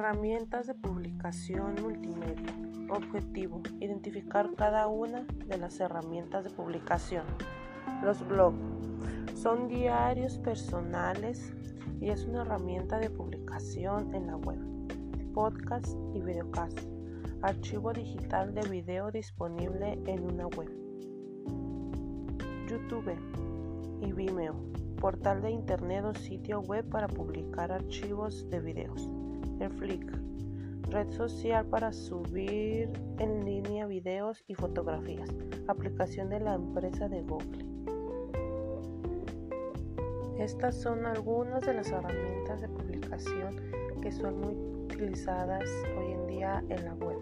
Herramientas de publicación multimedia. Objetivo. Identificar cada una de las herramientas de publicación. Los blogs son diarios personales y es una herramienta de publicación en la web. Podcast y videocast. Archivo digital de video disponible en una web. YouTube y Vimeo. Portal de internet o sitio web para publicar archivos de videos. El Flick. Red social para subir en línea videos y fotografías. Aplicación de la empresa de Google. Estas son algunas de las herramientas de publicación que son muy utilizadas hoy en día en la web.